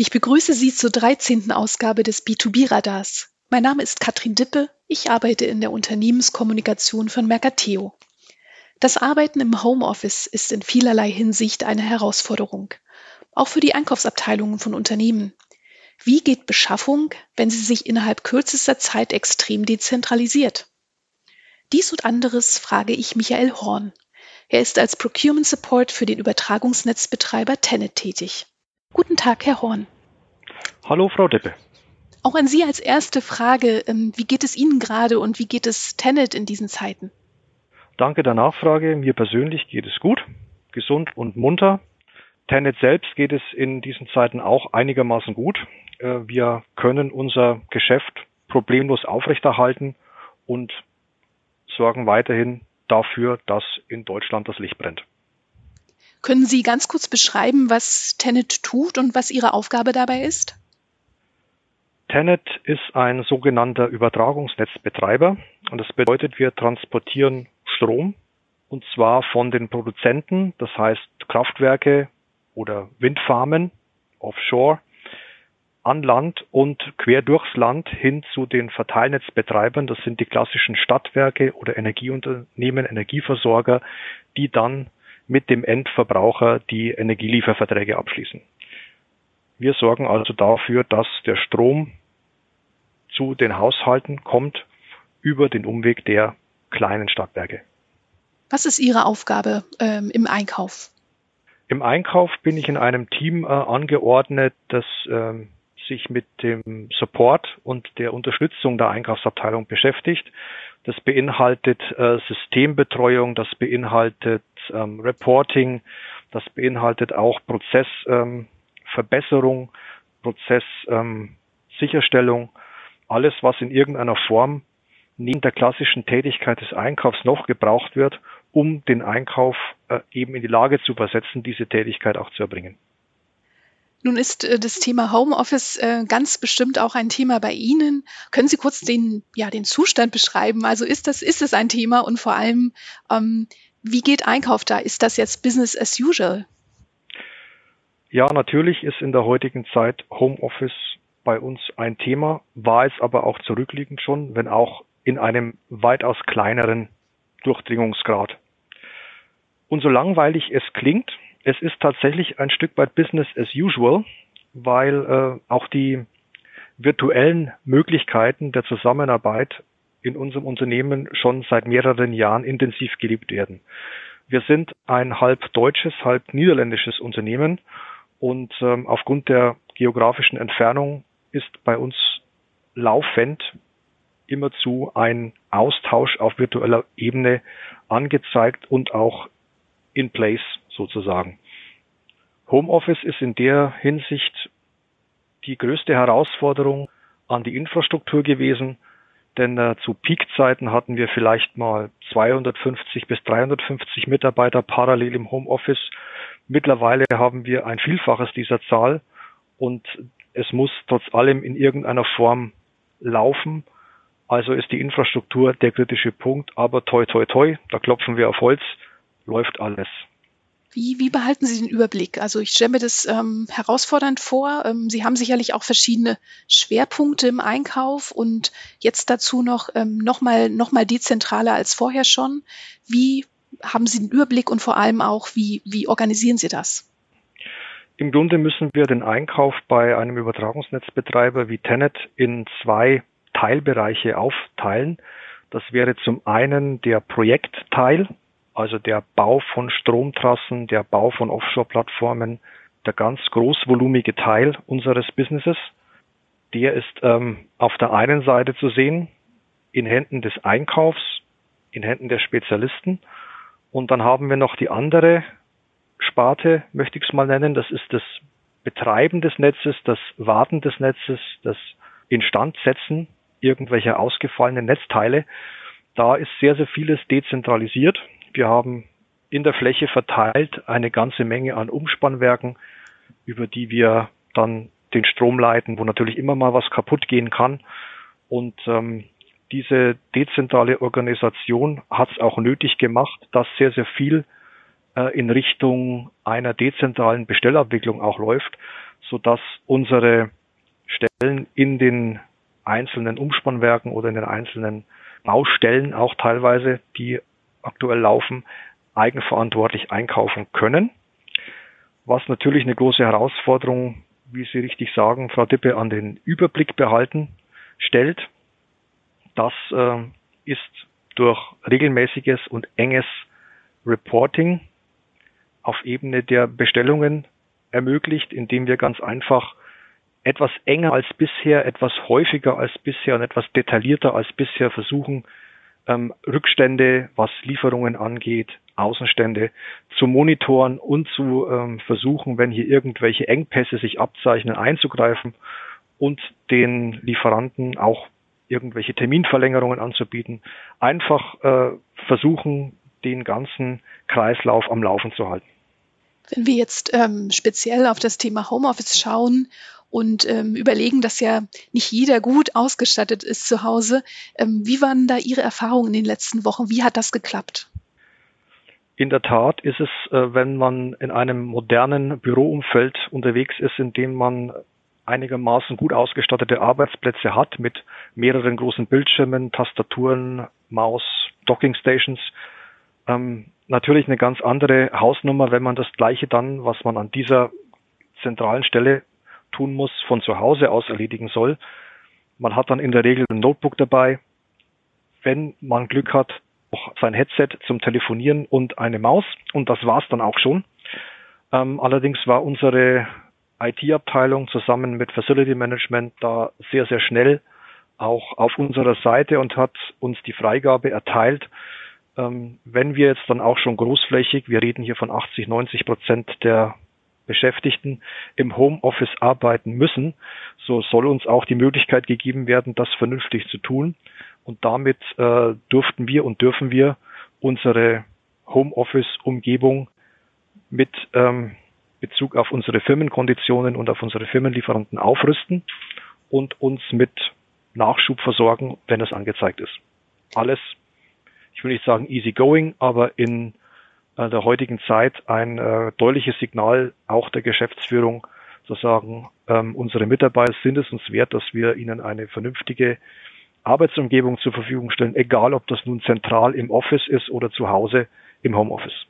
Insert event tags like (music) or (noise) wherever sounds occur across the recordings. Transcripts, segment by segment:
Ich begrüße Sie zur 13. Ausgabe des B2B-Radars. Mein Name ist Katrin Dippe. Ich arbeite in der Unternehmenskommunikation von Mercateo. Das Arbeiten im Homeoffice ist in vielerlei Hinsicht eine Herausforderung. Auch für die Einkaufsabteilungen von Unternehmen. Wie geht Beschaffung, wenn sie sich innerhalb kürzester Zeit extrem dezentralisiert? Dies und anderes frage ich Michael Horn. Er ist als Procurement Support für den Übertragungsnetzbetreiber Tenet tätig. Guten Tag, Herr Horn. Hallo, Frau Deppe. Auch an Sie als erste Frage, ähm, wie geht es Ihnen gerade und wie geht es Tenet in diesen Zeiten? Danke der Nachfrage. Mir persönlich geht es gut, gesund und munter. Tenet selbst geht es in diesen Zeiten auch einigermaßen gut. Äh, wir können unser Geschäft problemlos aufrechterhalten und sorgen weiterhin dafür, dass in Deutschland das Licht brennt. Können Sie ganz kurz beschreiben, was Tenet tut und was Ihre Aufgabe dabei ist? Tenet ist ein sogenannter Übertragungsnetzbetreiber und das bedeutet, wir transportieren Strom und zwar von den Produzenten, das heißt Kraftwerke oder Windfarmen offshore an Land und quer durchs Land hin zu den Verteilnetzbetreibern. Das sind die klassischen Stadtwerke oder Energieunternehmen, Energieversorger, die dann mit dem Endverbraucher die Energielieferverträge abschließen. Wir sorgen also dafür, dass der Strom zu den Haushalten kommt über den Umweg der kleinen Stadtwerke. Was ist Ihre Aufgabe ähm, im Einkauf? Im Einkauf bin ich in einem Team äh, angeordnet, das ähm, sich mit dem Support und der Unterstützung der Einkaufsabteilung beschäftigt. Das beinhaltet äh, Systembetreuung, das beinhaltet ähm, Reporting, das beinhaltet auch Prozessverbesserung, ähm, Prozesssicherstellung, ähm, alles, was in irgendeiner Form neben der klassischen Tätigkeit des Einkaufs noch gebraucht wird, um den Einkauf äh, eben in die Lage zu versetzen, diese Tätigkeit auch zu erbringen. Nun ist äh, das Thema Homeoffice äh, ganz bestimmt auch ein Thema bei Ihnen. Können Sie kurz den, ja, den Zustand beschreiben? Also ist das, ist es ein Thema und vor allem, ähm, wie geht Einkauf da? Ist das jetzt Business as usual? Ja, natürlich ist in der heutigen Zeit Homeoffice bei uns ein Thema, war es aber auch zurückliegend schon, wenn auch in einem weitaus kleineren Durchdringungsgrad. Und so langweilig es klingt, es ist tatsächlich ein Stück weit Business as usual, weil äh, auch die virtuellen Möglichkeiten der Zusammenarbeit in unserem Unternehmen schon seit mehreren Jahren intensiv gelebt werden. Wir sind ein halb deutsches, halb niederländisches Unternehmen und ähm, aufgrund der geografischen Entfernung ist bei uns laufend immerzu ein Austausch auf virtueller Ebene angezeigt und auch in place sozusagen. Homeoffice ist in der Hinsicht die größte Herausforderung an die Infrastruktur gewesen, denn äh, zu Peakzeiten hatten wir vielleicht mal 250 bis 350 Mitarbeiter parallel im Homeoffice. Mittlerweile haben wir ein Vielfaches dieser Zahl und es muss trotz allem in irgendeiner Form laufen. Also ist die Infrastruktur der kritische Punkt, aber toi toi toi, da klopfen wir auf Holz, läuft alles. Wie, wie behalten Sie den Überblick? Also ich stelle mir das ähm, herausfordernd vor. Ähm, Sie haben sicherlich auch verschiedene Schwerpunkte im Einkauf und jetzt dazu noch ähm, nochmal noch mal dezentraler als vorher schon. Wie haben Sie den Überblick und vor allem auch, wie, wie organisieren Sie das? Im Grunde müssen wir den Einkauf bei einem Übertragungsnetzbetreiber wie Tenet in zwei Teilbereiche aufteilen. Das wäre zum einen der Projektteil, also der Bau von Stromtrassen, der Bau von Offshore-Plattformen, der ganz großvolumige Teil unseres Businesses, der ist ähm, auf der einen Seite zu sehen, in Händen des Einkaufs, in Händen der Spezialisten. Und dann haben wir noch die andere Sparte, möchte ich es mal nennen. Das ist das Betreiben des Netzes, das Warten des Netzes, das Instandsetzen irgendwelcher ausgefallenen Netzteile. Da ist sehr, sehr vieles dezentralisiert. Wir haben in der Fläche verteilt eine ganze Menge an Umspannwerken, über die wir dann den Strom leiten, wo natürlich immer mal was kaputt gehen kann. Und ähm, diese dezentrale Organisation hat es auch nötig gemacht, dass sehr, sehr viel äh, in Richtung einer dezentralen Bestellabwicklung auch läuft, sodass unsere Stellen in den einzelnen Umspannwerken oder in den einzelnen Baustellen auch teilweise, die aktuell laufen, eigenverantwortlich einkaufen können. Was natürlich eine große Herausforderung, wie Sie richtig sagen, Frau Dippe, an den Überblick behalten stellt. Das äh, ist durch regelmäßiges und enges Reporting auf Ebene der Bestellungen ermöglicht, indem wir ganz einfach etwas enger als bisher, etwas häufiger als bisher und etwas detaillierter als bisher versuchen, ähm, Rückstände, was Lieferungen angeht, Außenstände zu monitoren und zu ähm, versuchen, wenn hier irgendwelche Engpässe sich abzeichnen, einzugreifen und den Lieferanten auch irgendwelche Terminverlängerungen anzubieten. Einfach äh, versuchen, den ganzen Kreislauf am Laufen zu halten. Wenn wir jetzt ähm, speziell auf das Thema Homeoffice schauen und ähm, überlegen, dass ja nicht jeder gut ausgestattet ist zu Hause, ähm, wie waren da Ihre Erfahrungen in den letzten Wochen? Wie hat das geklappt? In der Tat ist es, äh, wenn man in einem modernen Büroumfeld unterwegs ist, in dem man einigermaßen gut ausgestattete Arbeitsplätze hat mit mehreren großen Bildschirmen, Tastaturen, Maus, Docking Stations, ähm, natürlich eine ganz andere Hausnummer, wenn man das Gleiche dann, was man an dieser zentralen Stelle tun muss, von zu Hause aus erledigen soll. Man hat dann in der Regel ein Notebook dabei. Wenn man Glück hat, auch sein Headset zum Telefonieren und eine Maus. Und das war's dann auch schon. Ähm, allerdings war unsere IT-Abteilung zusammen mit Facility Management da sehr, sehr schnell auch auf unserer Seite und hat uns die Freigabe erteilt, ähm, wenn wir jetzt dann auch schon großflächig, wir reden hier von 80, 90 Prozent der Beschäftigten im Homeoffice arbeiten müssen, so soll uns auch die Möglichkeit gegeben werden, das vernünftig zu tun. Und damit äh, durften wir und dürfen wir unsere Homeoffice-Umgebung mit ähm, Bezug auf unsere Firmenkonditionen und auf unsere Firmenlieferanten aufrüsten und uns mit Nachschub versorgen, wenn es angezeigt ist. Alles ich will nicht sagen easy going, aber in der heutigen Zeit ein äh, deutliches Signal auch der Geschäftsführung zu sagen, ähm, unsere Mitarbeiter sind es uns wert, dass wir ihnen eine vernünftige Arbeitsumgebung zur Verfügung stellen, egal ob das nun zentral im Office ist oder zu Hause im Homeoffice.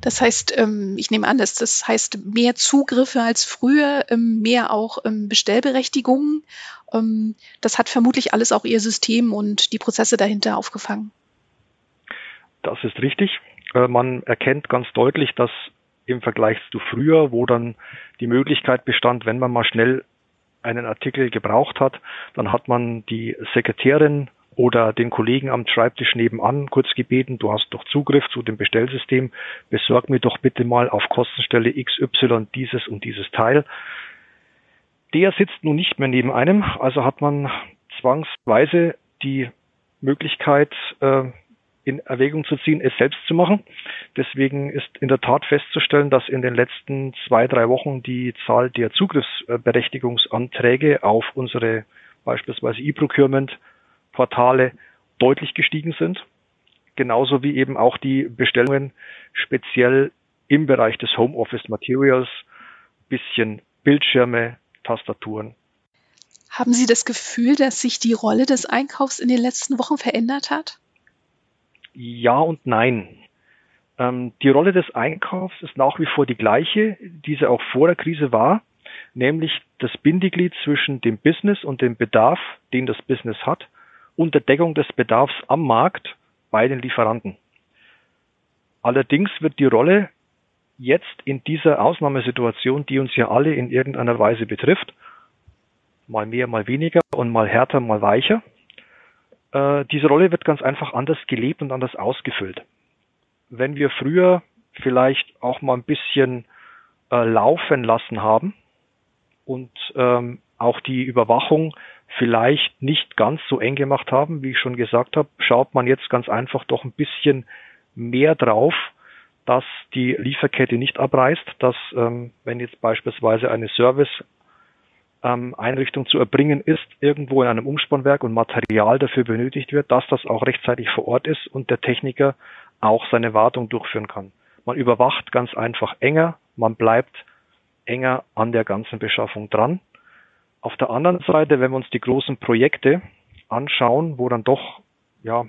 Das heißt, ähm, ich nehme an, dass das heißt mehr Zugriffe als früher, ähm, mehr auch ähm, Bestellberechtigungen. Das hat vermutlich alles auch Ihr System und die Prozesse dahinter aufgefangen. Das ist richtig. Äh, man erkennt ganz deutlich, dass im Vergleich zu früher, wo dann die Möglichkeit bestand, wenn man mal schnell einen Artikel gebraucht hat, dann hat man die Sekretärin oder den Kollegen am Schreibtisch nebenan kurz gebeten, du hast doch Zugriff zu dem Bestellsystem, besorg mir doch bitte mal auf Kostenstelle XY dieses und dieses Teil. Der sitzt nun nicht mehr neben einem, also hat man zwangsweise die Möglichkeit, äh, in Erwägung zu ziehen, es selbst zu machen. Deswegen ist in der Tat festzustellen, dass in den letzten zwei, drei Wochen die Zahl der Zugriffsberechtigungsanträge auf unsere beispielsweise E-Procurement-Portale deutlich gestiegen sind. Genauso wie eben auch die Bestellungen speziell im Bereich des Homeoffice Materials, bisschen Bildschirme, Tastaturen. Haben Sie das Gefühl, dass sich die Rolle des Einkaufs in den letzten Wochen verändert hat? Ja und nein. Ähm, die Rolle des Einkaufs ist nach wie vor die gleiche, die sie auch vor der Krise war, nämlich das Bindeglied zwischen dem Business und dem Bedarf, den das Business hat, und der Deckung des Bedarfs am Markt bei den Lieferanten. Allerdings wird die Rolle jetzt in dieser Ausnahmesituation, die uns ja alle in irgendeiner Weise betrifft, mal mehr, mal weniger und mal härter, mal weicher, äh, diese Rolle wird ganz einfach anders gelebt und anders ausgefüllt. Wenn wir früher vielleicht auch mal ein bisschen äh, laufen lassen haben und ähm, auch die Überwachung vielleicht nicht ganz so eng gemacht haben, wie ich schon gesagt habe, schaut man jetzt ganz einfach doch ein bisschen mehr drauf, dass die Lieferkette nicht abreißt, dass ähm, wenn jetzt beispielsweise eine Service ähm, Einrichtung zu erbringen ist, irgendwo in einem Umspannwerk und Material dafür benötigt wird, dass das auch rechtzeitig vor Ort ist und der Techniker auch seine Wartung durchführen kann. Man überwacht ganz einfach enger, man bleibt enger an der ganzen Beschaffung dran. Auf der anderen Seite, wenn wir uns die großen Projekte anschauen, wo dann doch ja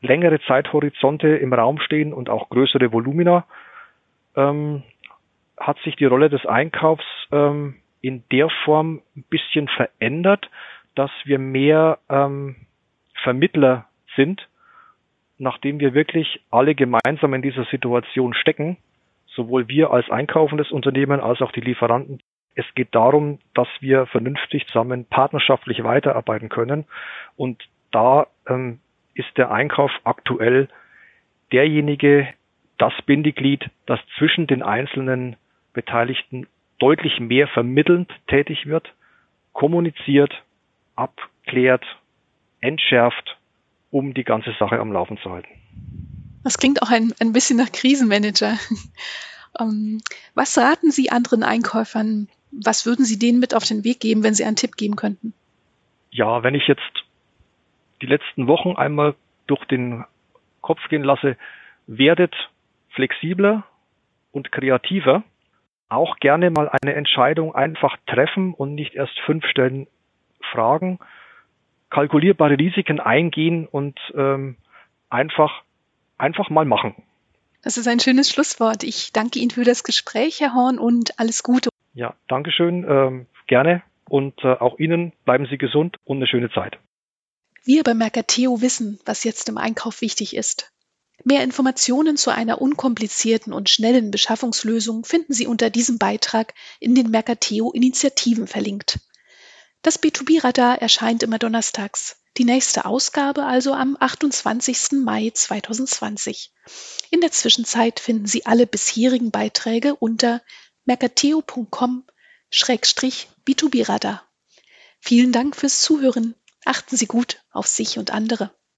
längere Zeithorizonte im Raum stehen und auch größere Volumina, ähm, hat sich die Rolle des Einkaufs ähm, in der Form ein bisschen verändert, dass wir mehr ähm, Vermittler sind, nachdem wir wirklich alle gemeinsam in dieser Situation stecken, sowohl wir als einkaufendes Unternehmen als auch die Lieferanten. Es geht darum, dass wir vernünftig zusammen partnerschaftlich weiterarbeiten können. Und da ähm, ist der Einkauf aktuell derjenige, das Bindeglied, das zwischen den einzelnen Beteiligten deutlich mehr vermittelnd tätig wird, kommuniziert, abklärt, entschärft, um die ganze Sache am Laufen zu halten. Das klingt auch ein, ein bisschen nach Krisenmanager. um, (laughs) ähm, was raten Sie anderen Einkäufern? Was würden Sie denen mit auf den Weg geben, wenn Sie einen Tipp geben könnten? Ja, wenn ich jetzt die letzten Wochen einmal durch den Kopf gehen lasse, werdet flexibler und kreativer. Auch gerne mal eine Entscheidung einfach treffen und nicht erst fünf Stellen fragen. Kalkulierbare Risiken eingehen und ähm, einfach, einfach mal machen. Das ist ein schönes Schlusswort. Ich danke Ihnen für das Gespräch, Herr Horn, und alles Gute. Ja, Dankeschön. Ähm, gerne. Und äh, auch Ihnen bleiben Sie gesund und eine schöne Zeit. Wir bei Mercateo wissen, was jetzt im Einkauf wichtig ist. Mehr Informationen zu einer unkomplizierten und schnellen Beschaffungslösung finden Sie unter diesem Beitrag in den Mercateo-Initiativen verlinkt. Das B2B-Radar erscheint immer donnerstags. Die nächste Ausgabe also am 28. Mai 2020. In der Zwischenzeit finden Sie alle bisherigen Beiträge unter mercateo.com-b2b-radar. Vielen Dank fürs Zuhören. Achten Sie gut auf sich und andere.